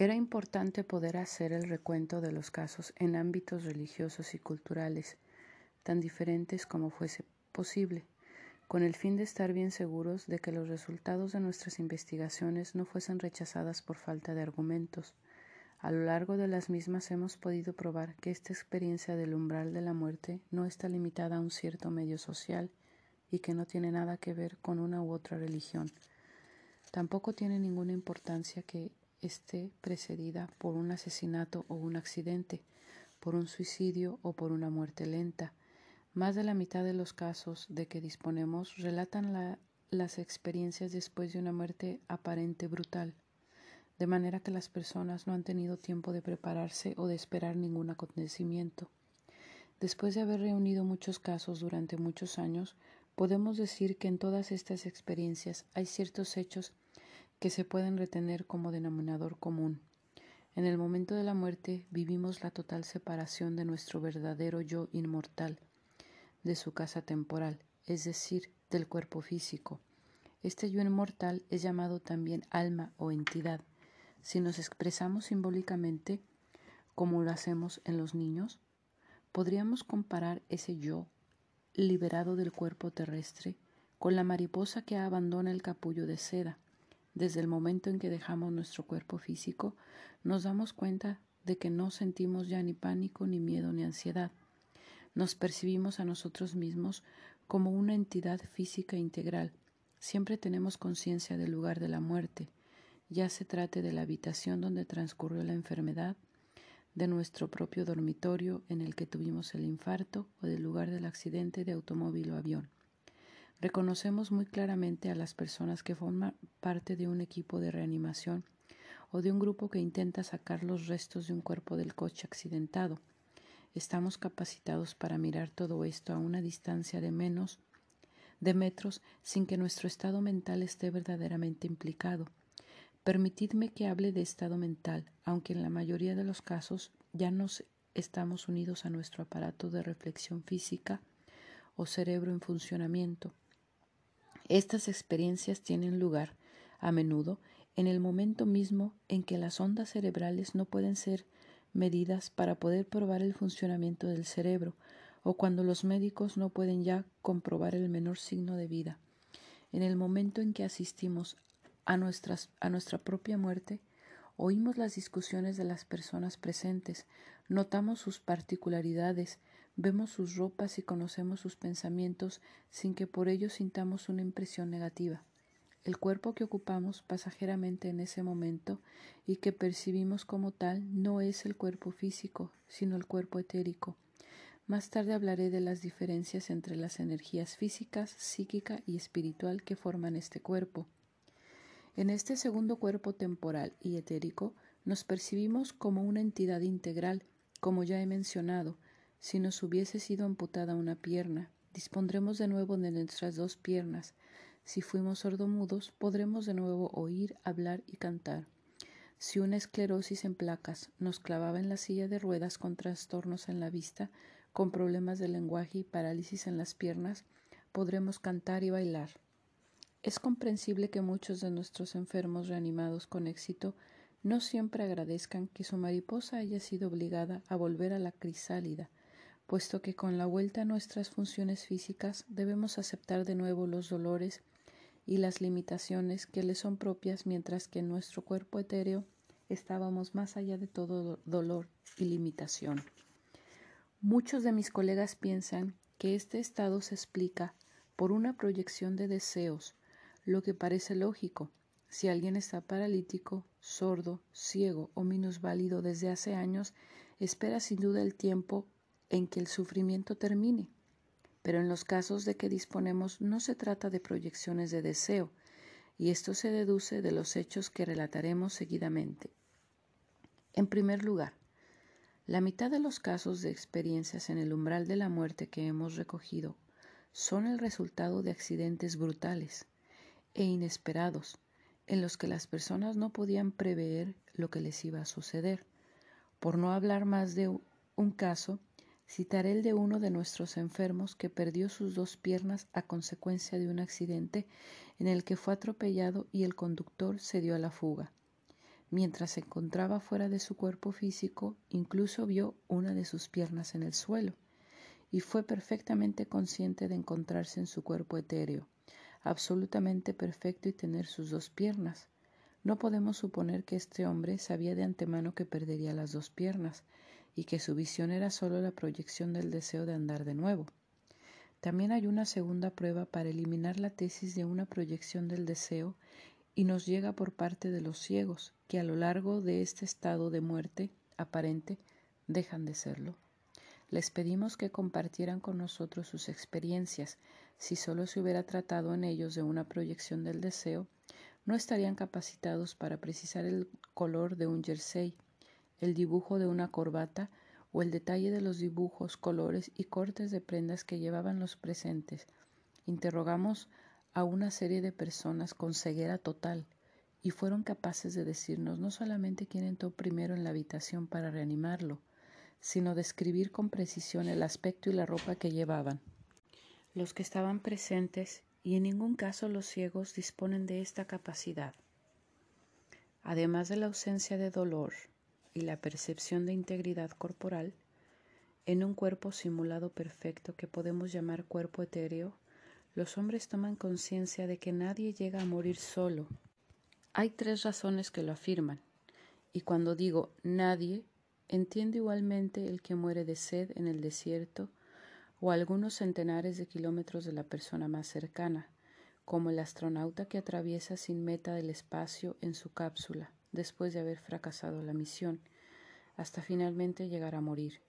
Era importante poder hacer el recuento de los casos en ámbitos religiosos y culturales, tan diferentes como fuese posible, con el fin de estar bien seguros de que los resultados de nuestras investigaciones no fuesen rechazadas por falta de argumentos. A lo largo de las mismas hemos podido probar que esta experiencia del umbral de la muerte no está limitada a un cierto medio social y que no tiene nada que ver con una u otra religión. Tampoco tiene ninguna importancia que esté precedida por un asesinato o un accidente, por un suicidio o por una muerte lenta. Más de la mitad de los casos de que disponemos relatan las experiencias después de una muerte aparente brutal de manera que las personas no han tenido tiempo de prepararse o de esperar ningún acontecimiento. Después de haber reunido muchos casos durante muchos años, podemos decir que en todas estas experiencias hay ciertos hechos que se pueden retener como denominador común. En el momento de la muerte vivimos la total separación de nuestro verdadero yo inmortal, de su casa temporal, es decir, del cuerpo físico. Este yo inmortal es llamado también alma o entidad. Si nos expresamos simbólicamente, como lo hacemos en los niños, podríamos comparar ese yo liberado del cuerpo terrestre con la mariposa que abandona el capullo de seda. Desde el momento en que dejamos nuestro cuerpo físico, nos damos cuenta de que no sentimos ya ni pánico, ni miedo, ni ansiedad. Nos percibimos a nosotros mismos como una entidad física integral. Siempre tenemos conciencia del lugar de la muerte, ya se trate de la habitación donde transcurrió la enfermedad, de nuestro propio dormitorio en el que tuvimos el infarto o del lugar del accidente de automóvil o avión. Reconocemos muy claramente a las personas que forman parte de un equipo de reanimación o de un grupo que intenta sacar los restos de un cuerpo del coche accidentado. Estamos capacitados para mirar todo esto a una distancia de menos de metros sin que nuestro estado mental esté verdaderamente implicado. Permitidme que hable de estado mental, aunque en la mayoría de los casos ya no estamos unidos a nuestro aparato de reflexión física o cerebro en funcionamiento. Estas experiencias tienen lugar, a menudo, en el momento mismo en que las ondas cerebrales no pueden ser medidas para poder probar el funcionamiento del cerebro, o cuando los médicos no pueden ya comprobar el menor signo de vida. En el momento en que asistimos a, nuestra propia muerte, oímos las discusiones de las personas presentes, notamos sus particularidades, vemos sus ropas y conocemos sus pensamientos sin que por ello sintamos una impresión negativa. El cuerpo que ocupamos pasajeramente en ese momento y que percibimos como tal no es el cuerpo físico, sino el cuerpo etérico. Más tarde hablaré de las diferencias entre las energías físicas, psíquica y espiritual que forman este cuerpo. En este segundo cuerpo temporal y etérico nos percibimos como una entidad integral, como ya he mencionado. Si nos hubiese sido amputada una pierna, dispondremos de nuevo de nuestras dos piernas. Si fuimos sordomudos, podremos de nuevo oír, hablar y cantar. Si una esclerosis en placas nos clavaba en la silla de ruedas con trastornos en la vista, con problemas de lenguaje y parálisis en las piernas, podremos cantar y bailar. Es comprensible que muchos de nuestros enfermos reanimados con éxito no siempre agradezcan que su mariposa haya sido obligada a volver a la crisálida, puesto que con la vuelta a nuestras funciones físicas debemos aceptar de nuevo los dolores y las limitaciones que le son propias mientras que en nuestro cuerpo etéreo estábamos más allá de todo dolor y limitación. Muchos de mis colegas piensan que este estado se explica por una proyección de deseos, lo que parece lógico. Si alguien está paralítico, sordo, ciego o minusválido desde hace años, espera sin duda el tiempo en que el sufrimiento termine. Pero en los casos de que disponemos no se trata de proyecciones de deseo, y esto se deduce de los hechos que relataremos seguidamente. En primer lugar, la mitad de los casos de experiencias en el umbral de la muerte que hemos recogido son el resultado de accidentes brutales, e inesperados, en los que las personas no podían prever lo que les iba a suceder. Por no hablar más de un caso, citaré el de uno de nuestros enfermos que perdió sus dos piernas a consecuencia de un accidente en el que fue atropellado y el conductor se dio a la fuga. Mientras se encontraba fuera de su cuerpo físico, incluso vio una de sus piernas en el suelo y fue perfectamente consciente de encontrarse en su cuerpo etéreo, absolutamente perfecto y tener sus dos piernas. No podemos suponer que este hombre sabía de antemano que perdería las dos piernas y que su visión era sólo la proyección del deseo de andar de nuevo. También hay una segunda prueba para eliminar la tesis de una proyección del deseo y nos llega por parte de los ciegos, que a lo largo de este estado de muerte aparente dejan de serlo. Les pedimos que compartieran con nosotros sus experiencias. Si solo se hubiera tratado en ellos de una proyección del deseo, no estarían capacitados para precisar el color de un jersey, el dibujo de una corbata o el detalle de los dibujos, colores y cortes de prendas que llevaban los presentes. Interrogamos a una serie de personas con ceguera total y fueron capaces de decirnos no solamente quién entró primero en la habitación para reanimarlo, sino describir con precisión el aspecto y la ropa que llevaban. Los que estaban presentes, y en ningún caso los ciegos, disponen de esta capacidad. Además de la ausencia de dolor y la percepción de integridad corporal, en un cuerpo simulado perfecto que podemos llamar cuerpo etéreo, los hombres toman conciencia de que nadie llega a morir solo. Hay tres razones que lo afirman, y cuando digo nadie, entiendo igualmente el que muere de sed en el desierto o algunos centenares de kilómetros de la persona más cercana, como el astronauta que atraviesa sin meta el espacio en su cápsula después de haber fracasado la misión, hasta finalmente llegar a morir.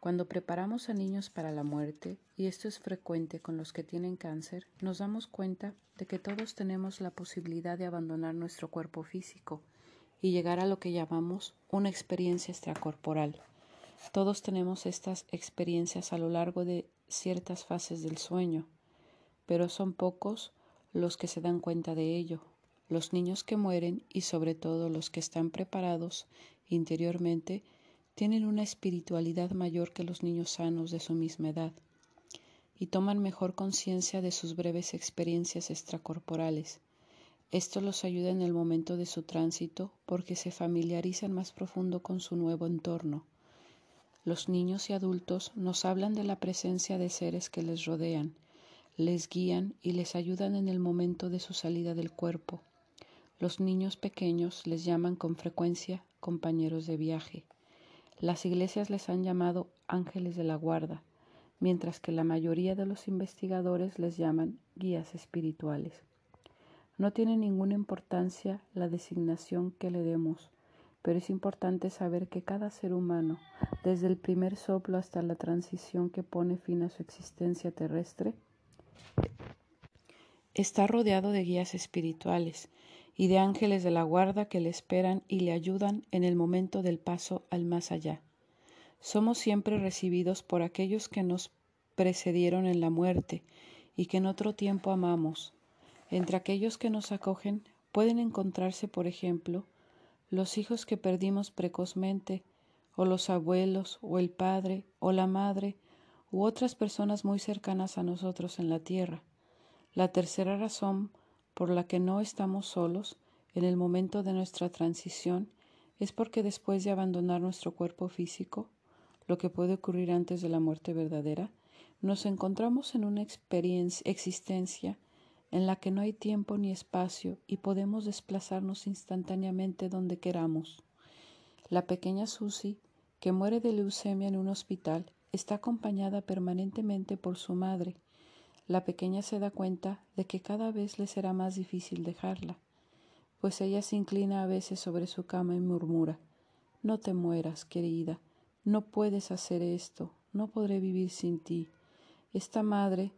Cuando preparamos a niños para la muerte, y esto es frecuente con los que tienen cáncer, nos damos cuenta de que todos tenemos la posibilidad de abandonar nuestro cuerpo físico y llegar a lo que llamamos una experiencia extracorporal. Todos tenemos estas experiencias a lo largo de ciertas fases del sueño, pero son pocos los que se dan cuenta de ello. Los niños que mueren y sobre todo los que están preparados interiormente tienen una espiritualidad mayor que los niños sanos de su misma edad y toman mejor conciencia de sus breves experiencias extracorporales. Esto los ayuda en el momento de su tránsito porque se familiarizan más profundo con su nuevo entorno. Los niños y adultos nos hablan de la presencia de seres que les rodean, les guían y les ayudan en el momento de su salida del cuerpo. Los niños pequeños les llaman con frecuencia compañeros de viaje. Las iglesias les han llamado ángeles de la guarda, mientras que la mayoría de los investigadores les llaman guías espirituales. No tiene ninguna importancia la designación que le demos, pero es importante saber que cada ser humano, desde el primer soplo hasta la transición que pone fin a su existencia terrestre, está rodeado de guías espirituales y de ángeles de la guarda que le esperan y le ayudan en el momento del paso al más allá. Somos siempre recibidos por aquellos que nos precedieron en la muerte y que en otro tiempo amamos. Entre aquellos que nos acogen pueden encontrarse, por ejemplo, los hijos que perdimos precozmente, o los abuelos, o el padre, o la madre, u otras personas muy cercanas a nosotros en la tierra. La tercera razón por la que no estamos solos en el momento de nuestra transición es porque después de abandonar nuestro cuerpo físico, lo que puede ocurrir antes de la muerte verdadera, nos encontramos en una experiencia, existencia en la que no hay tiempo ni espacio y podemos desplazarnos instantáneamente donde queramos. La pequeña Susie, que muere de leucemia en un hospital, está acompañada permanentemente por su madre, la pequeña se da cuenta de que cada vez le será más difícil dejarla, pues ella se inclina a veces sobre su cama y murmura No te mueras, querida, no puedes hacer esto, no podré vivir sin ti. Esta madre,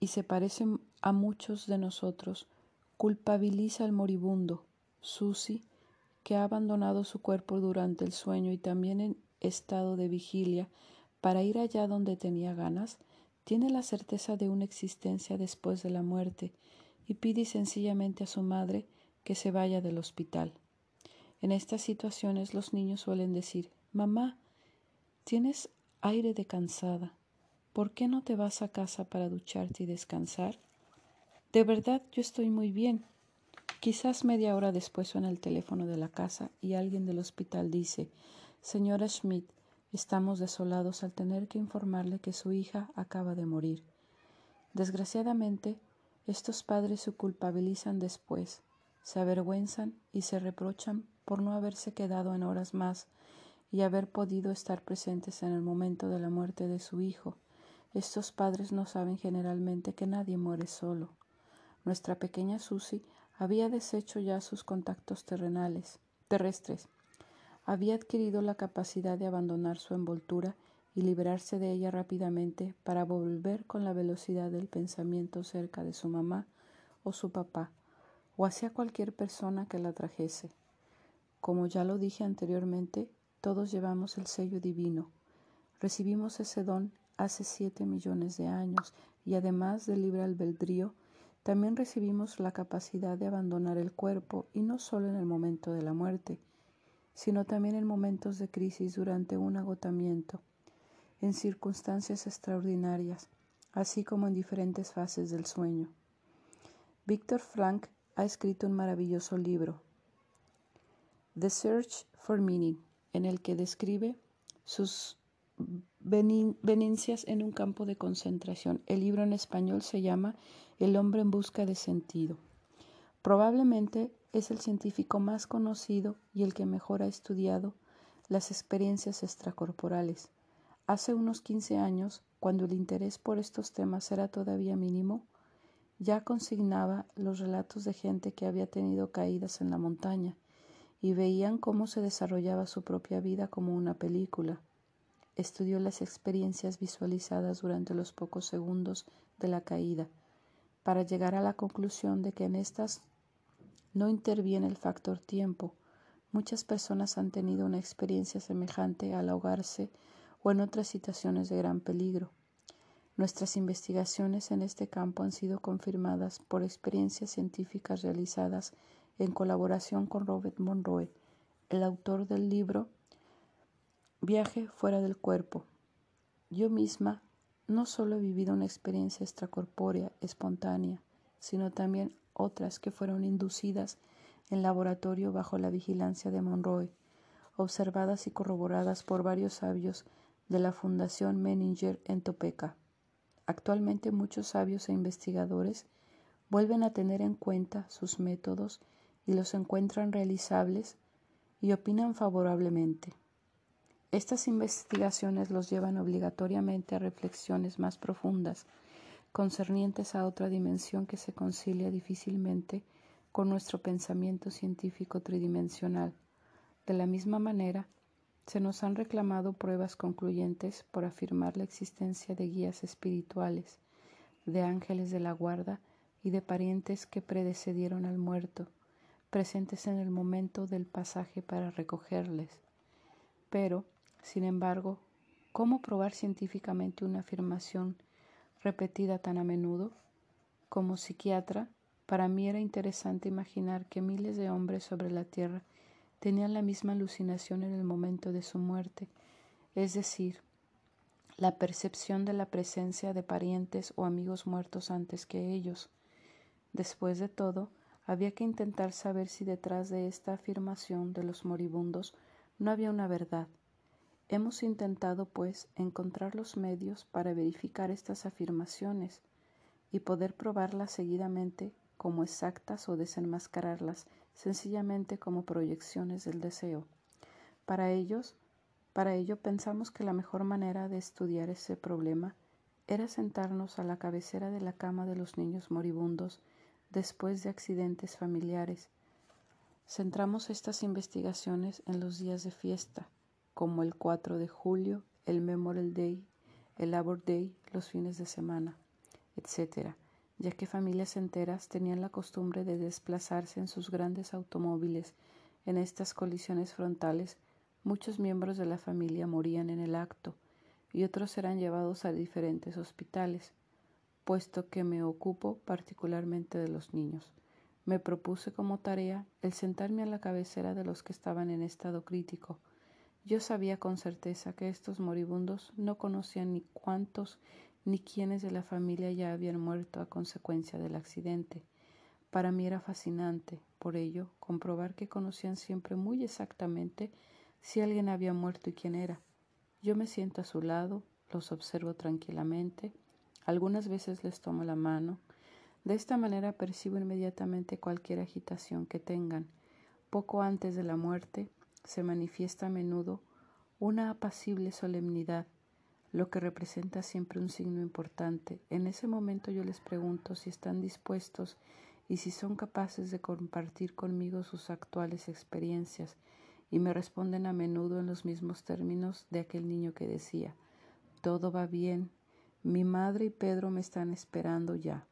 y se parece a muchos de nosotros, culpabiliza al moribundo, Susi, que ha abandonado su cuerpo durante el sueño y también en estado de vigilia para ir allá donde tenía ganas, tiene la certeza de una existencia después de la muerte y pide sencillamente a su madre que se vaya del hospital. En estas situaciones los niños suelen decir Mamá, tienes aire de cansada. ¿Por qué no te vas a casa para ducharte y descansar? De verdad yo estoy muy bien. Quizás media hora después suena el teléfono de la casa y alguien del hospital dice Señora Schmidt, estamos desolados al tener que informarle que su hija acaba de morir. Desgraciadamente, estos padres se culpabilizan después, se avergüenzan y se reprochan por no haberse quedado en horas más y haber podido estar presentes en el momento de la muerte de su hijo. Estos padres no saben generalmente que nadie muere solo. Nuestra pequeña Susie había deshecho ya sus contactos terrenales, terrestres. Había adquirido la capacidad de abandonar su envoltura y liberarse de ella rápidamente para volver con la velocidad del pensamiento cerca de su mamá o su papá, o hacia cualquier persona que la trajese. Como ya lo dije anteriormente, todos llevamos el sello divino. Recibimos ese don hace siete millones de años y además del libre albedrío, también recibimos la capacidad de abandonar el cuerpo y no solo en el momento de la muerte, sino también en momentos de crisis durante un agotamiento, en circunstancias extraordinarias, así como en diferentes fases del sueño. Víctor Frank ha escrito un maravilloso libro, The Search for Meaning, en el que describe sus venencias en un campo de concentración. El libro en español se llama El hombre en busca de sentido. Probablemente es el científico más conocido y el que mejor ha estudiado las experiencias extracorporales. Hace unos 15 años, cuando el interés por estos temas era todavía mínimo, ya consignaba los relatos de gente que había tenido caídas en la montaña y veían cómo se desarrollaba su propia vida como una película estudió las experiencias visualizadas durante los pocos segundos de la caída, para llegar a la conclusión de que en estas no interviene el factor tiempo. Muchas personas han tenido una experiencia semejante al ahogarse o en otras situaciones de gran peligro. Nuestras investigaciones en este campo han sido confirmadas por experiencias científicas realizadas en colaboración con Robert Monroe, el autor del libro Viaje fuera del cuerpo. Yo misma no solo he vivido una experiencia extracorpórea, espontánea, sino también otras que fueron inducidas en laboratorio bajo la vigilancia de Monroe, observadas y corroboradas por varios sabios de la Fundación Menninger en Topeka. Actualmente muchos sabios e investigadores vuelven a tener en cuenta sus métodos y los encuentran realizables y opinan favorablemente. Estas investigaciones los llevan obligatoriamente a reflexiones más profundas, concernientes a otra dimensión que se concilia difícilmente con nuestro pensamiento científico tridimensional. De la misma manera, se nos han reclamado pruebas concluyentes por afirmar la existencia de guías espirituales, de ángeles de la guarda y de parientes que predecedieron al muerto, presentes en el momento del pasaje para recogerles. Pero, sin embargo, ¿cómo probar científicamente una afirmación repetida tan a menudo? Como psiquiatra, para mí era interesante imaginar que miles de hombres sobre la Tierra tenían la misma alucinación en el momento de su muerte, es decir, la percepción de la presencia de parientes o amigos muertos antes que ellos. Después de todo, había que intentar saber si detrás de esta afirmación de los moribundos no había una verdad, Hemos intentado, pues, encontrar los medios para verificar estas afirmaciones y poder probarlas seguidamente como exactas o desenmascararlas sencillamente como proyecciones del deseo. Para ellos, para ello pensamos que la mejor manera de estudiar ese problema era sentarnos a la cabecera de la cama de los niños moribundos después de accidentes familiares. Centramos estas investigaciones en los días de fiesta, como el 4 de julio, el Memorial Day, el Labor Day, los fines de semana, etc., ya que familias enteras tenían la costumbre de desplazarse en sus grandes automóviles. En estas colisiones frontales, muchos miembros de la familia morían en el acto y otros eran llevados a diferentes hospitales, puesto que me ocupo particularmente de los niños. Me propuse como tarea el sentarme a la cabecera de los que estaban en estado crítico, yo sabía con certeza que estos moribundos no conocían ni cuántos ni quiénes de la familia ya habían muerto a consecuencia del accidente. Para mí era fascinante, por ello, comprobar que conocían siempre muy exactamente si alguien había muerto y quién era. Yo me siento a su lado, los observo tranquilamente, algunas veces les tomo la mano. De esta manera percibo inmediatamente cualquier agitación que tengan. Poco antes de la muerte se manifiesta a menudo una apacible solemnidad, lo que representa siempre un signo importante. En ese momento yo les pregunto si están dispuestos y si son capaces de compartir conmigo sus actuales experiencias, y me responden a menudo en los mismos términos de aquel niño que decía, todo va bien, mi madre y Pedro me están esperando ya.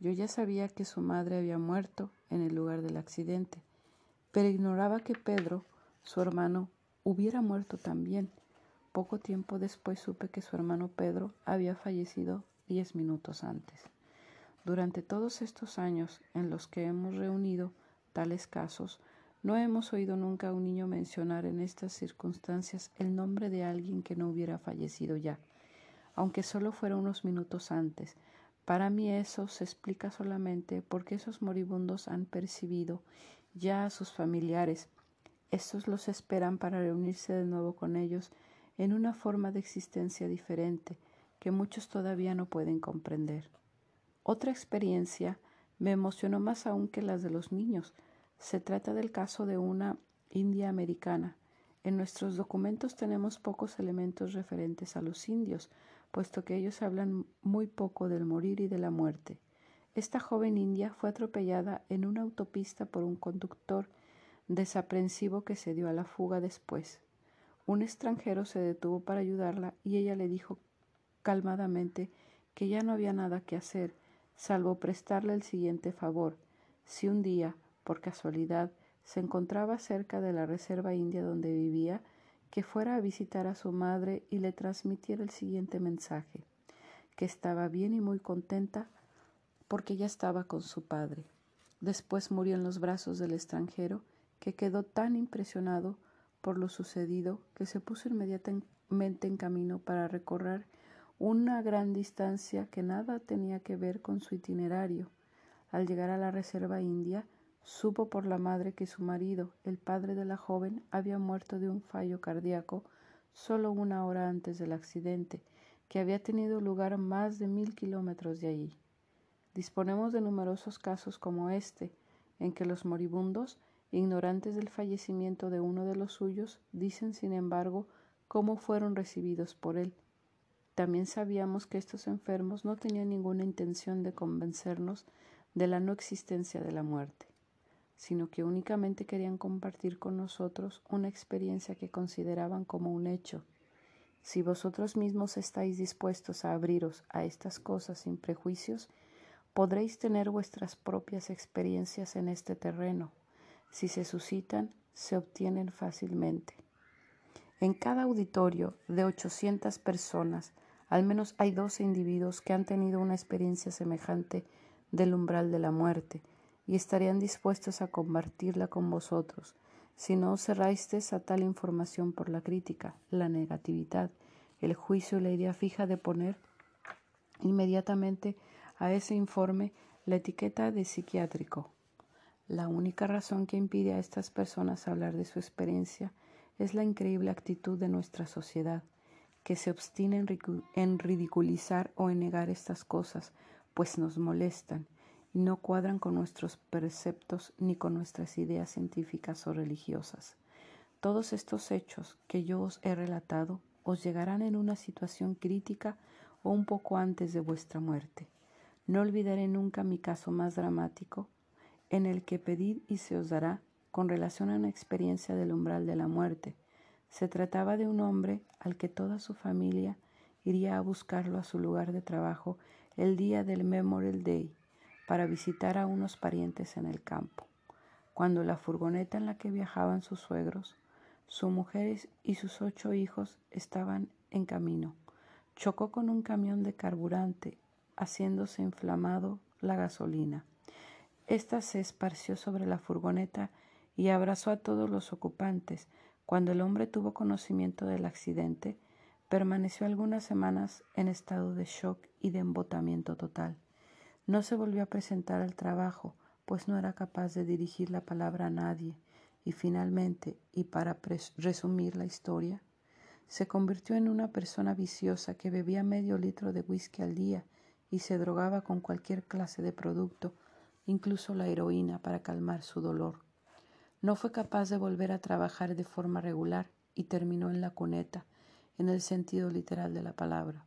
Yo ya sabía que su madre había muerto en el lugar del accidente, pero ignoraba que Pedro, su hermano, hubiera muerto también. Poco tiempo después supe que su hermano Pedro había fallecido diez minutos antes. Durante todos estos años en los que hemos reunido tales casos, no hemos oído nunca a un niño mencionar en estas circunstancias el nombre de alguien que no hubiera fallecido ya aunque solo fuera unos minutos antes. Para mí eso se explica solamente porque esos moribundos han percibido ya a sus familiares. Estos los esperan para reunirse de nuevo con ellos en una forma de existencia diferente que muchos todavía no pueden comprender. Otra experiencia me emocionó más aún que las de los niños. Se trata del caso de una india americana. En nuestros documentos tenemos pocos elementos referentes a los indios, puesto que ellos hablan muy poco del morir y de la muerte. Esta joven india fue atropellada en una autopista por un conductor desaprensivo que se dio a la fuga después. Un extranjero se detuvo para ayudarla y ella le dijo calmadamente que ya no había nada que hacer, salvo prestarle el siguiente favor. Si un día, por casualidad, se encontraba cerca de la reserva india donde vivía, que fuera a visitar a su madre y le transmitiera el siguiente mensaje, que estaba bien y muy contenta porque ya estaba con su padre. Después murió en los brazos del extranjero, que quedó tan impresionado por lo sucedido que se puso inmediatamente en camino para recorrer una gran distancia que nada tenía que ver con su itinerario. Al llegar a la reserva india, Supo por la madre que su marido, el padre de la joven, había muerto de un fallo cardíaco solo una hora antes del accidente, que había tenido lugar más de mil kilómetros de allí. Disponemos de numerosos casos como este, en que los moribundos, ignorantes del fallecimiento de uno de los suyos, dicen, sin embargo, cómo fueron recibidos por él. También sabíamos que estos enfermos no tenían ninguna intención de convencernos de la no existencia de la muerte sino que únicamente querían compartir con nosotros una experiencia que consideraban como un hecho. Si vosotros mismos estáis dispuestos a abriros a estas cosas sin prejuicios, podréis tener vuestras propias experiencias en este terreno. Si se suscitan, se obtienen fácilmente. En cada auditorio de 800 personas, al menos hay 12 individuos que han tenido una experiencia semejante del umbral de la muerte, y estarían dispuestos a compartirla con vosotros, si no os cerrasteis a tal información por la crítica, la negatividad, el juicio y la idea fija de poner inmediatamente a ese informe la etiqueta de psiquiátrico. La única razón que impide a estas personas hablar de su experiencia es la increíble actitud de nuestra sociedad, que se obstina en ridiculizar o en negar estas cosas, pues nos molestan no cuadran con nuestros preceptos ni con nuestras ideas científicas o religiosas. Todos estos hechos que yo os he relatado os llegarán en una situación crítica o un poco antes de vuestra muerte. No olvidaré nunca mi caso más dramático, en el que pedid y se os dará con relación a una experiencia del umbral de la muerte. Se trataba de un hombre al que toda su familia iría a buscarlo a su lugar de trabajo el día del Memorial Day para visitar a unos parientes en el campo. Cuando la furgoneta en la que viajaban sus suegros, su mujer y sus ocho hijos estaban en camino, chocó con un camión de carburante, haciéndose inflamado la gasolina. Esta se esparció sobre la furgoneta y abrazó a todos los ocupantes. Cuando el hombre tuvo conocimiento del accidente, permaneció algunas semanas en estado de shock y de embotamiento total. No se volvió a presentar al trabajo, pues no era capaz de dirigir la palabra a nadie, y finalmente, y para resumir la historia, se convirtió en una persona viciosa que bebía medio litro de whisky al día y se drogaba con cualquier clase de producto, incluso la heroína, para calmar su dolor. No fue capaz de volver a trabajar de forma regular y terminó en la cuneta, en el sentido literal de la palabra.